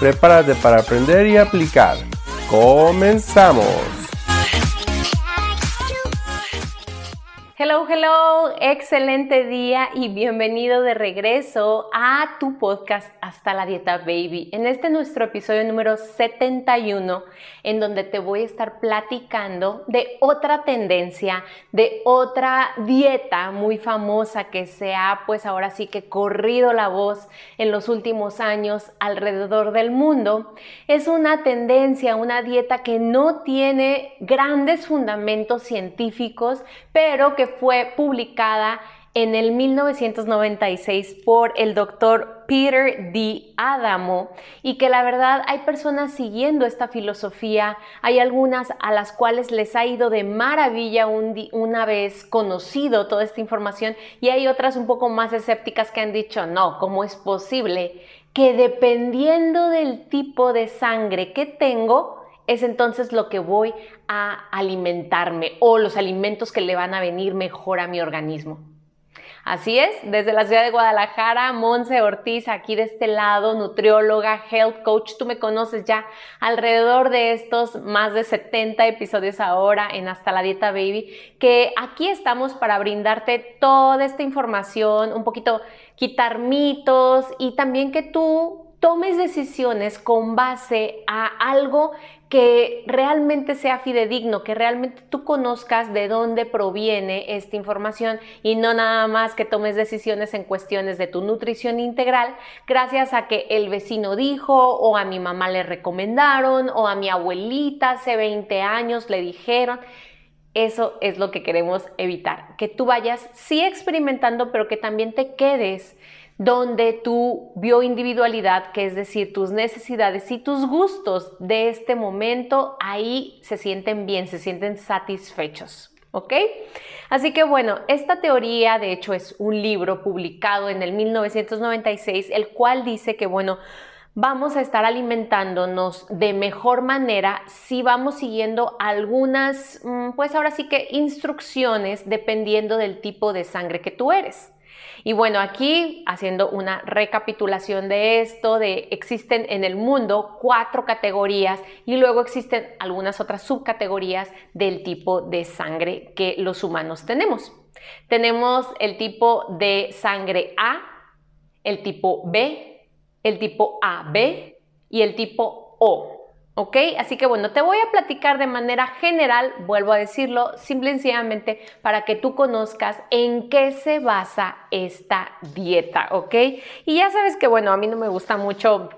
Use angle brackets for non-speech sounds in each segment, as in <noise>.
Prepárate para aprender y aplicar. ¡Comenzamos! Hello, excelente día y bienvenido de regreso a tu podcast Hasta la Dieta Baby. En este nuestro episodio número 71, en donde te voy a estar platicando de otra tendencia, de otra dieta muy famosa que se ha pues ahora sí que corrido la voz en los últimos años alrededor del mundo. Es una tendencia, una dieta que no tiene grandes fundamentos científicos, pero que fue publicada en el 1996 por el doctor Peter D. Adamo y que la verdad hay personas siguiendo esta filosofía, hay algunas a las cuales les ha ido de maravilla una vez conocido toda esta información y hay otras un poco más escépticas que han dicho, no, ¿cómo es posible que dependiendo del tipo de sangre que tengo, es entonces lo que voy a alimentarme o los alimentos que le van a venir mejor a mi organismo. Así es, desde la ciudad de Guadalajara, Monse Ortiz, aquí de este lado, nutrióloga, health coach, tú me conoces ya alrededor de estos más de 70 episodios ahora en Hasta la Dieta Baby, que aquí estamos para brindarte toda esta información, un poquito quitar mitos y también que tú tomes decisiones con base a algo que realmente sea fidedigno, que realmente tú conozcas de dónde proviene esta información y no nada más que tomes decisiones en cuestiones de tu nutrición integral gracias a que el vecino dijo o a mi mamá le recomendaron o a mi abuelita hace 20 años le dijeron. Eso es lo que queremos evitar, que tú vayas sí experimentando, pero que también te quedes donde tu bioindividualidad, que es decir, tus necesidades y tus gustos de este momento, ahí se sienten bien, se sienten satisfechos. ¿Ok? Así que bueno, esta teoría de hecho es un libro publicado en el 1996, el cual dice que bueno, vamos a estar alimentándonos de mejor manera si vamos siguiendo algunas, mm, pues ahora sí que instrucciones dependiendo del tipo de sangre que tú eres. Y bueno, aquí haciendo una recapitulación de esto, de existen en el mundo cuatro categorías y luego existen algunas otras subcategorías del tipo de sangre que los humanos tenemos. Tenemos el tipo de sangre A, el tipo B, el tipo AB y el tipo O. ¿Ok? Así que bueno, te voy a platicar de manera general, vuelvo a decirlo, simple y sencillamente para que tú conozcas en qué se basa esta dieta, ¿ok? Y ya sabes que bueno, a mí no me gusta mucho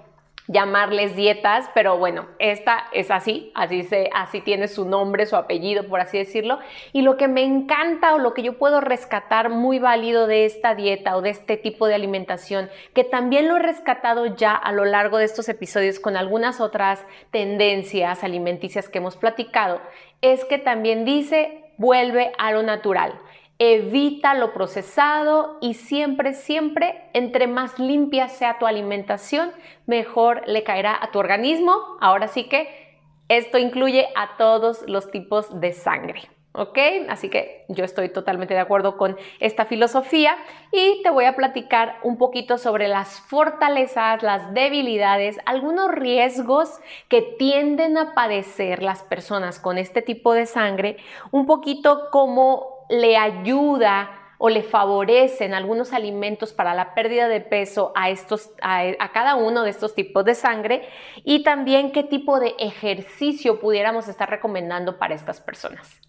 llamarles dietas, pero bueno, esta es así, así, se, así tiene su nombre, su apellido, por así decirlo. Y lo que me encanta o lo que yo puedo rescatar muy válido de esta dieta o de este tipo de alimentación, que también lo he rescatado ya a lo largo de estos episodios con algunas otras tendencias alimenticias que hemos platicado, es que también dice, vuelve a lo natural evita lo procesado y siempre, siempre, entre más limpia sea tu alimentación, mejor le caerá a tu organismo. Ahora sí que esto incluye a todos los tipos de sangre. ¿Ok? Así que yo estoy totalmente de acuerdo con esta filosofía y te voy a platicar un poquito sobre las fortalezas, las debilidades, algunos riesgos que tienden a padecer las personas con este tipo de sangre, un poquito como le ayuda o le favorecen algunos alimentos para la pérdida de peso a, estos, a, cada uno de estos tipos de sangre y también qué tipo de ejercicio pudiéramos estar recomendando para estas personas.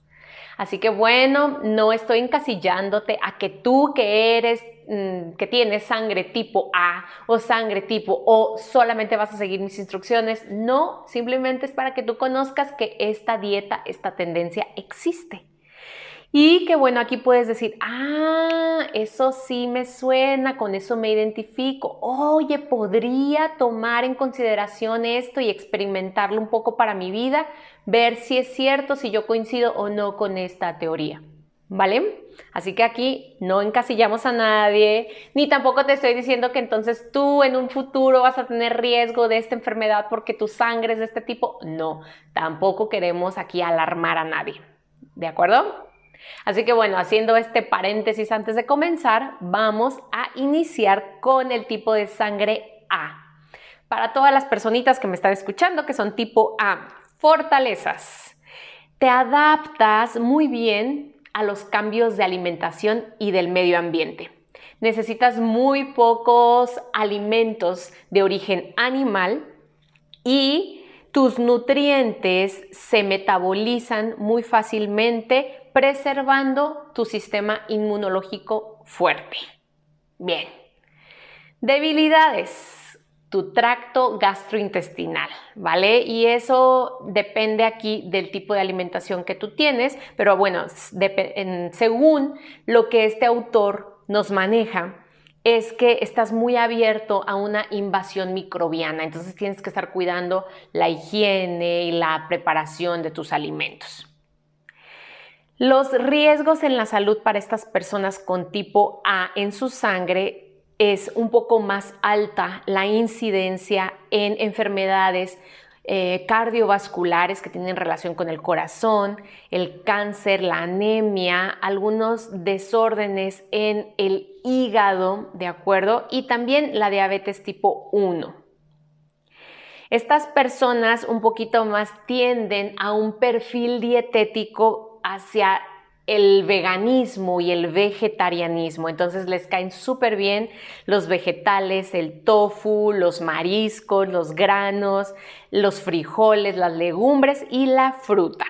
Así que bueno, no estoy encasillándote a que tú que eres, mm, que tienes sangre tipo A o sangre tipo O, solamente vas a seguir mis instrucciones. No, simplemente es para que tú conozcas que esta dieta, esta tendencia existe. Y que bueno, aquí puedes decir, ah, eso sí me suena, con eso me identifico. Oye, podría tomar en consideración esto y experimentarlo un poco para mi vida, ver si es cierto, si yo coincido o no con esta teoría. ¿Vale? Así que aquí no encasillamos a nadie, ni tampoco te estoy diciendo que entonces tú en un futuro vas a tener riesgo de esta enfermedad porque tu sangre es de este tipo. No, tampoco queremos aquí alarmar a nadie. ¿De acuerdo? Así que bueno, haciendo este paréntesis antes de comenzar, vamos a iniciar con el tipo de sangre A. Para todas las personitas que me están escuchando que son tipo A, fortalezas. Te adaptas muy bien a los cambios de alimentación y del medio ambiente. Necesitas muy pocos alimentos de origen animal y tus nutrientes se metabolizan muy fácilmente preservando tu sistema inmunológico fuerte. Bien. Debilidades tu tracto gastrointestinal, ¿vale? Y eso depende aquí del tipo de alimentación que tú tienes, pero bueno, según lo que este autor nos maneja, es que estás muy abierto a una invasión microbiana, entonces tienes que estar cuidando la higiene y la preparación de tus alimentos. Los riesgos en la salud para estas personas con tipo A en su sangre es un poco más alta la incidencia en enfermedades eh, cardiovasculares que tienen relación con el corazón, el cáncer, la anemia, algunos desórdenes en el hígado, ¿de acuerdo? Y también la diabetes tipo 1. Estas personas un poquito más tienden a un perfil dietético hacia el veganismo y el vegetarianismo. Entonces les caen súper bien los vegetales, el tofu, los mariscos, los granos, los frijoles, las legumbres y la fruta.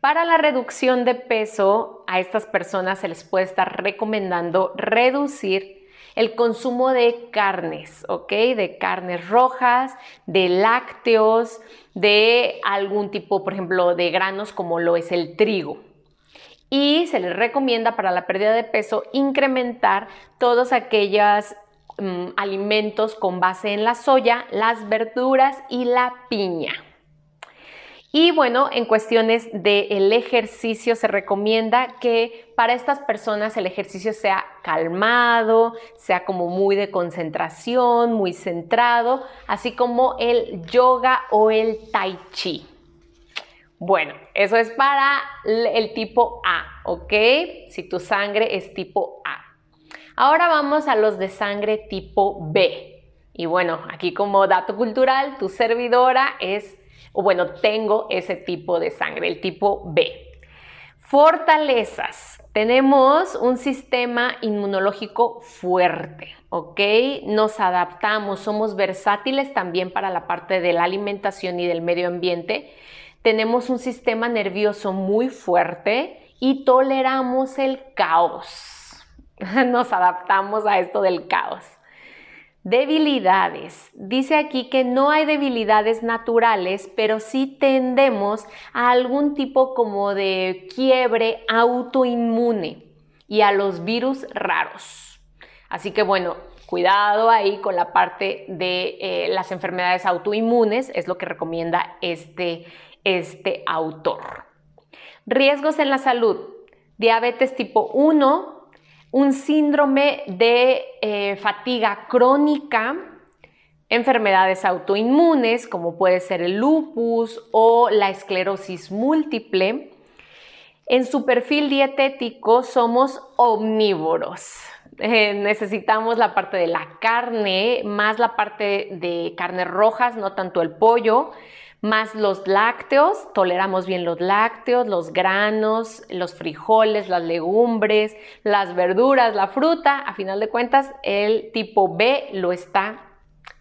Para la reducción de peso, a estas personas se les puede estar recomendando reducir el consumo de carnes, ¿ok? De carnes rojas, de lácteos, de algún tipo, por ejemplo, de granos como lo es el trigo y se les recomienda para la pérdida de peso incrementar todos aquellos mm, alimentos con base en la soya, las verduras y la piña. Y bueno, en cuestiones del ejercicio se recomienda que para estas personas el ejercicio sea calmado, sea como muy de concentración, muy centrado, así como el yoga o el tai chi. Bueno, eso es para el tipo A, ¿ok? Si tu sangre es tipo A. Ahora vamos a los de sangre tipo B. Y bueno, aquí como dato cultural, tu servidora es, o bueno, tengo ese tipo de sangre, el tipo B. Fortalezas. Tenemos un sistema inmunológico fuerte, ¿ok? Nos adaptamos, somos versátiles también para la parte de la alimentación y del medio ambiente tenemos un sistema nervioso muy fuerte y toleramos el caos. <laughs> Nos adaptamos a esto del caos. Debilidades. Dice aquí que no hay debilidades naturales, pero sí tendemos a algún tipo como de quiebre autoinmune y a los virus raros. Así que bueno, cuidado ahí con la parte de eh, las enfermedades autoinmunes, es lo que recomienda este este autor. Riesgos en la salud. Diabetes tipo 1, un síndrome de eh, fatiga crónica, enfermedades autoinmunes como puede ser el lupus o la esclerosis múltiple. En su perfil dietético somos omnívoros. Eh, necesitamos la parte de la carne, más la parte de carnes rojas, no tanto el pollo más los lácteos, toleramos bien los lácteos, los granos, los frijoles, las legumbres, las verduras, la fruta, a final de cuentas el tipo B lo está,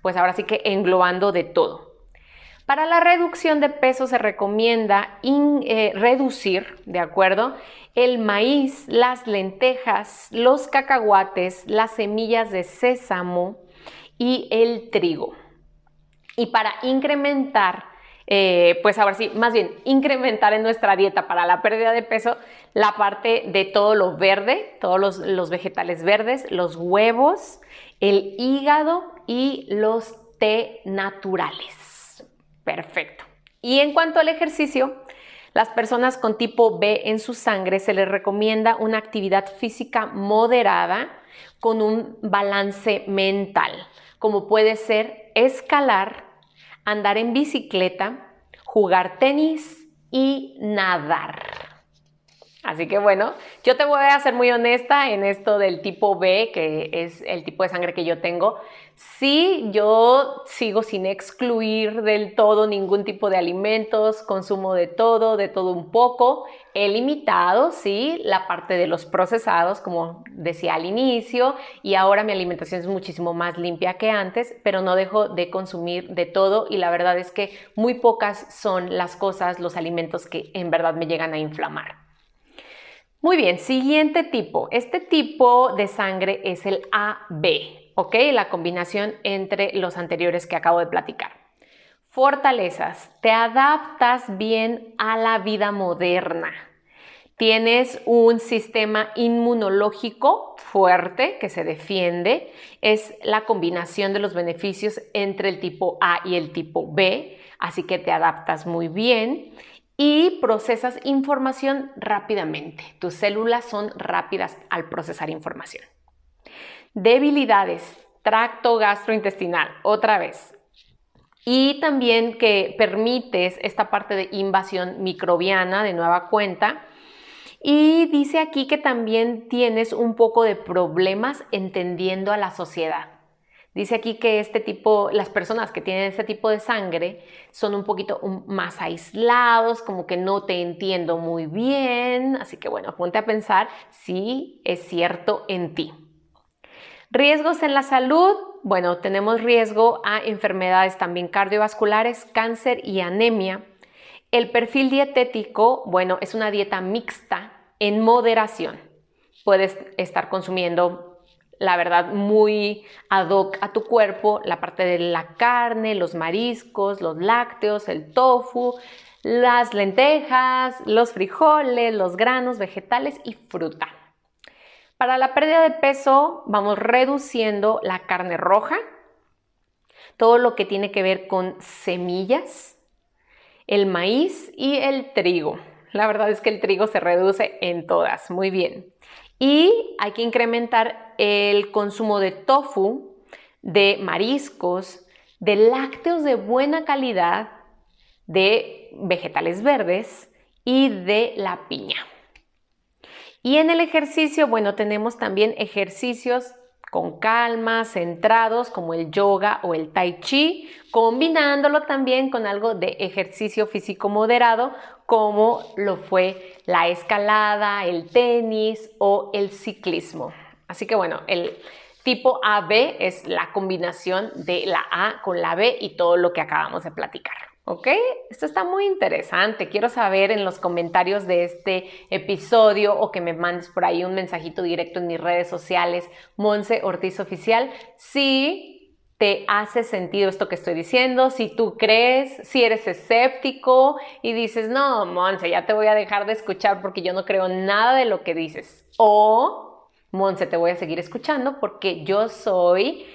pues ahora sí que englobando de todo. Para la reducción de peso se recomienda eh, reducir, ¿de acuerdo? El maíz, las lentejas, los cacahuates, las semillas de sésamo y el trigo. Y para incrementar eh, pues ahora sí, más bien incrementar en nuestra dieta para la pérdida de peso la parte de todo lo verde, todos los, los vegetales verdes, los huevos, el hígado y los té naturales. Perfecto. Y en cuanto al ejercicio, las personas con tipo B en su sangre se les recomienda una actividad física moderada con un balance mental, como puede ser escalar, andar en bicicleta, jugar tenis y nadar. Así que bueno, yo te voy a ser muy honesta en esto del tipo B, que es el tipo de sangre que yo tengo. Sí, yo sigo sin excluir del todo ningún tipo de alimentos, consumo de todo, de todo un poco. He limitado, sí, la parte de los procesados, como decía al inicio, y ahora mi alimentación es muchísimo más limpia que antes, pero no dejo de consumir de todo y la verdad es que muy pocas son las cosas, los alimentos que en verdad me llegan a inflamar. Muy bien, siguiente tipo. Este tipo de sangre es el AB, ¿ok? La combinación entre los anteriores que acabo de platicar. Fortalezas. Te adaptas bien a la vida moderna. Tienes un sistema inmunológico fuerte que se defiende. Es la combinación de los beneficios entre el tipo A y el tipo B, así que te adaptas muy bien y procesas información rápidamente. Tus células son rápidas al procesar información. Debilidades, tracto gastrointestinal, otra vez. Y también que permites esta parte de invasión microbiana de nueva cuenta. Y dice aquí que también tienes un poco de problemas entendiendo a la sociedad. Dice aquí que este tipo, las personas que tienen este tipo de sangre son un poquito más aislados, como que no te entiendo muy bien, así que bueno, ponte a pensar si es cierto en ti. Riesgos en la salud, bueno, tenemos riesgo a enfermedades también cardiovasculares, cáncer y anemia. El perfil dietético, bueno, es una dieta mixta en moderación. Puedes estar consumiendo la verdad, muy ad hoc a tu cuerpo, la parte de la carne, los mariscos, los lácteos, el tofu, las lentejas, los frijoles, los granos, vegetales y fruta. Para la pérdida de peso vamos reduciendo la carne roja, todo lo que tiene que ver con semillas, el maíz y el trigo. La verdad es que el trigo se reduce en todas, muy bien. Y hay que incrementar el consumo de tofu, de mariscos, de lácteos de buena calidad, de vegetales verdes y de la piña. Y en el ejercicio, bueno, tenemos también ejercicios con calma, centrados como el yoga o el tai chi, combinándolo también con algo de ejercicio físico moderado como lo fue la escalada, el tenis o el ciclismo. Así que bueno, el tipo AB es la combinación de la A con la B y todo lo que acabamos de platicar. ¿Ok? Esto está muy interesante. Quiero saber en los comentarios de este episodio o que me mandes por ahí un mensajito directo en mis redes sociales, Monse Ortiz Oficial, si te hace sentido esto que estoy diciendo, si tú crees, si eres escéptico y dices, no, Monse, ya te voy a dejar de escuchar porque yo no creo nada de lo que dices. O, Monse, te voy a seguir escuchando porque yo soy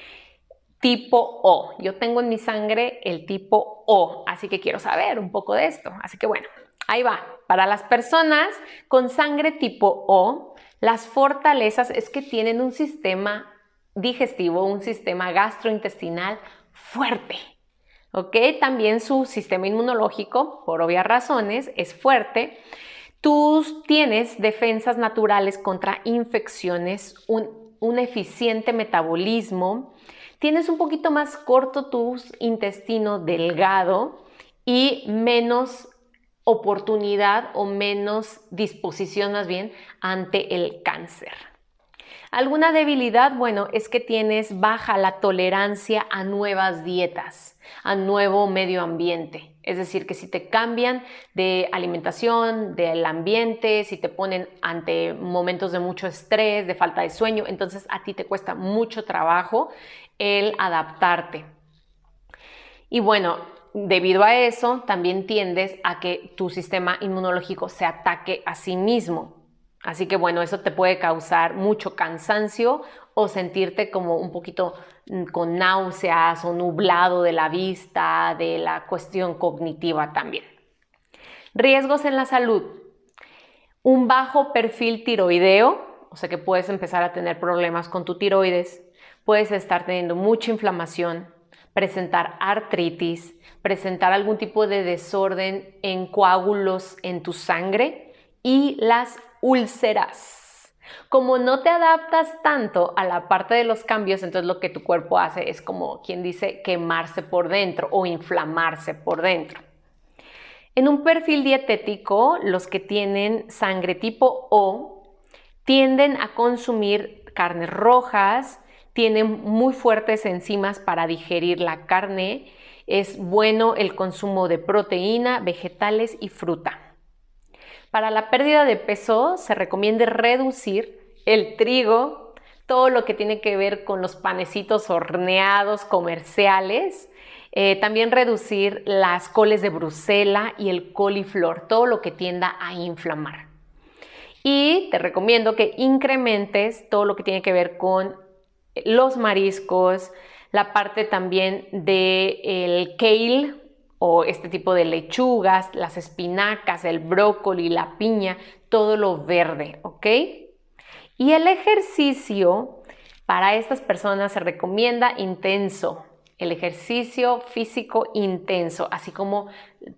tipo O. Yo tengo en mi sangre el tipo O, así que quiero saber un poco de esto. Así que bueno, ahí va. Para las personas con sangre tipo O, las fortalezas es que tienen un sistema digestivo, un sistema gastrointestinal fuerte. ¿Ok? También su sistema inmunológico, por obvias razones, es fuerte. Tú tienes defensas naturales contra infecciones, un, un eficiente metabolismo, tienes un poquito más corto tu intestino delgado y menos oportunidad o menos disposición más bien ante el cáncer. ¿Alguna debilidad? Bueno, es que tienes baja la tolerancia a nuevas dietas, a nuevo medio ambiente. Es decir, que si te cambian de alimentación, del ambiente, si te ponen ante momentos de mucho estrés, de falta de sueño, entonces a ti te cuesta mucho trabajo el adaptarte. Y bueno, debido a eso, también tiendes a que tu sistema inmunológico se ataque a sí mismo. Así que bueno, eso te puede causar mucho cansancio o sentirte como un poquito mm, con náuseas o nublado de la vista, de la cuestión cognitiva también. Riesgos en la salud. Un bajo perfil tiroideo, o sea que puedes empezar a tener problemas con tu tiroides, puedes estar teniendo mucha inflamación, presentar artritis, presentar algún tipo de desorden en coágulos en tu sangre y las úlceras. Como no te adaptas tanto a la parte de los cambios, entonces lo que tu cuerpo hace es como quien dice quemarse por dentro o inflamarse por dentro. En un perfil dietético, los que tienen sangre tipo O tienden a consumir carnes rojas, tienen muy fuertes enzimas para digerir la carne, es bueno el consumo de proteína, vegetales y fruta. Para la pérdida de peso se recomienda reducir el trigo, todo lo que tiene que ver con los panecitos horneados comerciales, eh, también reducir las coles de Brusela y el coliflor, todo lo que tienda a inflamar. Y te recomiendo que incrementes todo lo que tiene que ver con los mariscos, la parte también del kale o este tipo de lechugas, las espinacas, el brócoli, la piña, todo lo verde, ¿ok? Y el ejercicio para estas personas se recomienda intenso, el ejercicio físico intenso, así como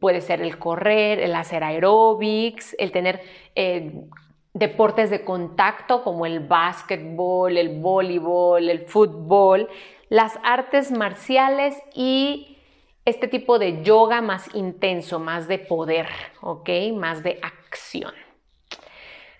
puede ser el correr, el hacer aeróbics, el tener eh, deportes de contacto como el básquetbol, el voleibol, el fútbol, las artes marciales y este tipo de yoga más intenso, más de poder. Más de acción.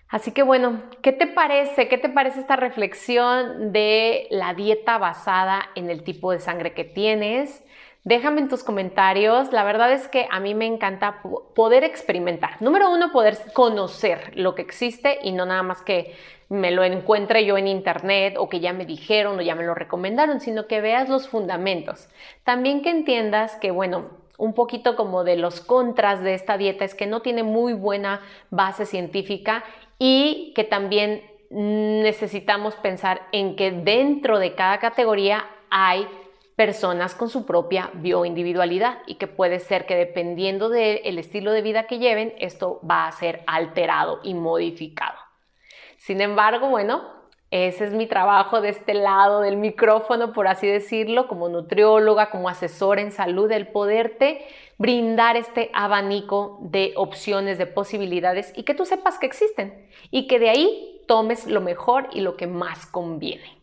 Así que bueno, ¿qué te parece? ¿Qué te parece esta reflexión de la dieta basada en el tipo de sangre que tienes? Déjame en tus comentarios. La verdad es que a mí me encanta poder experimentar. Número uno, poder conocer lo que existe y no nada más que me lo encuentre yo en internet o que ya me dijeron o ya me lo recomendaron, sino que veas los fundamentos. También que entiendas que, bueno, un poquito como de los contras de esta dieta es que no tiene muy buena base científica y que también necesitamos pensar en que dentro de cada categoría hay personas con su propia bioindividualidad y que puede ser que dependiendo del estilo de vida que lleven, esto va a ser alterado y modificado. Sin embargo, bueno, ese es mi trabajo de este lado del micrófono, por así decirlo, como nutrióloga, como asesora en salud, el poderte brindar este abanico de opciones, de posibilidades y que tú sepas que existen y que de ahí tomes lo mejor y lo que más conviene.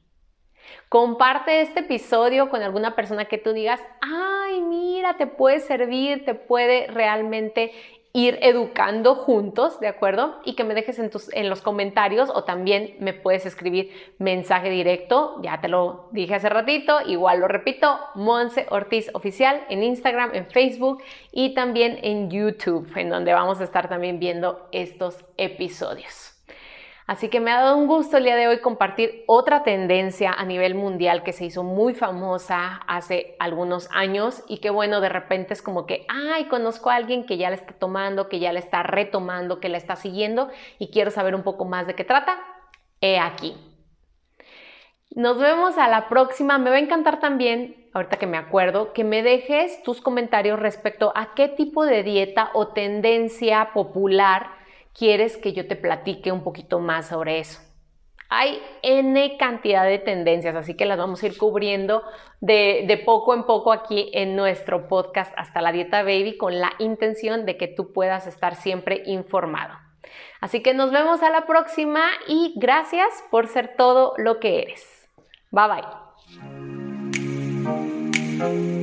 Comparte este episodio con alguna persona que tú digas, ay, mira, te puede servir, te puede realmente ir educando juntos, ¿de acuerdo? Y que me dejes en, tus, en los comentarios o también me puedes escribir mensaje directo, ya te lo dije hace ratito, igual lo repito, Monse Ortiz Oficial en Instagram, en Facebook y también en YouTube, en donde vamos a estar también viendo estos episodios. Así que me ha dado un gusto el día de hoy compartir otra tendencia a nivel mundial que se hizo muy famosa hace algunos años y que bueno, de repente es como que, ay, conozco a alguien que ya la está tomando, que ya la está retomando, que la está siguiendo y quiero saber un poco más de qué trata. He aquí. Nos vemos a la próxima. Me va a encantar también, ahorita que me acuerdo, que me dejes tus comentarios respecto a qué tipo de dieta o tendencia popular quieres que yo te platique un poquito más sobre eso. Hay N cantidad de tendencias, así que las vamos a ir cubriendo de, poco en poco aquí en nuestro podcast Hasta la Dieta Baby con la intención de que tú puedas estar siempre informado. Así que nos vemos a la próxima y gracias por ser todo lo que eres. Bye bye.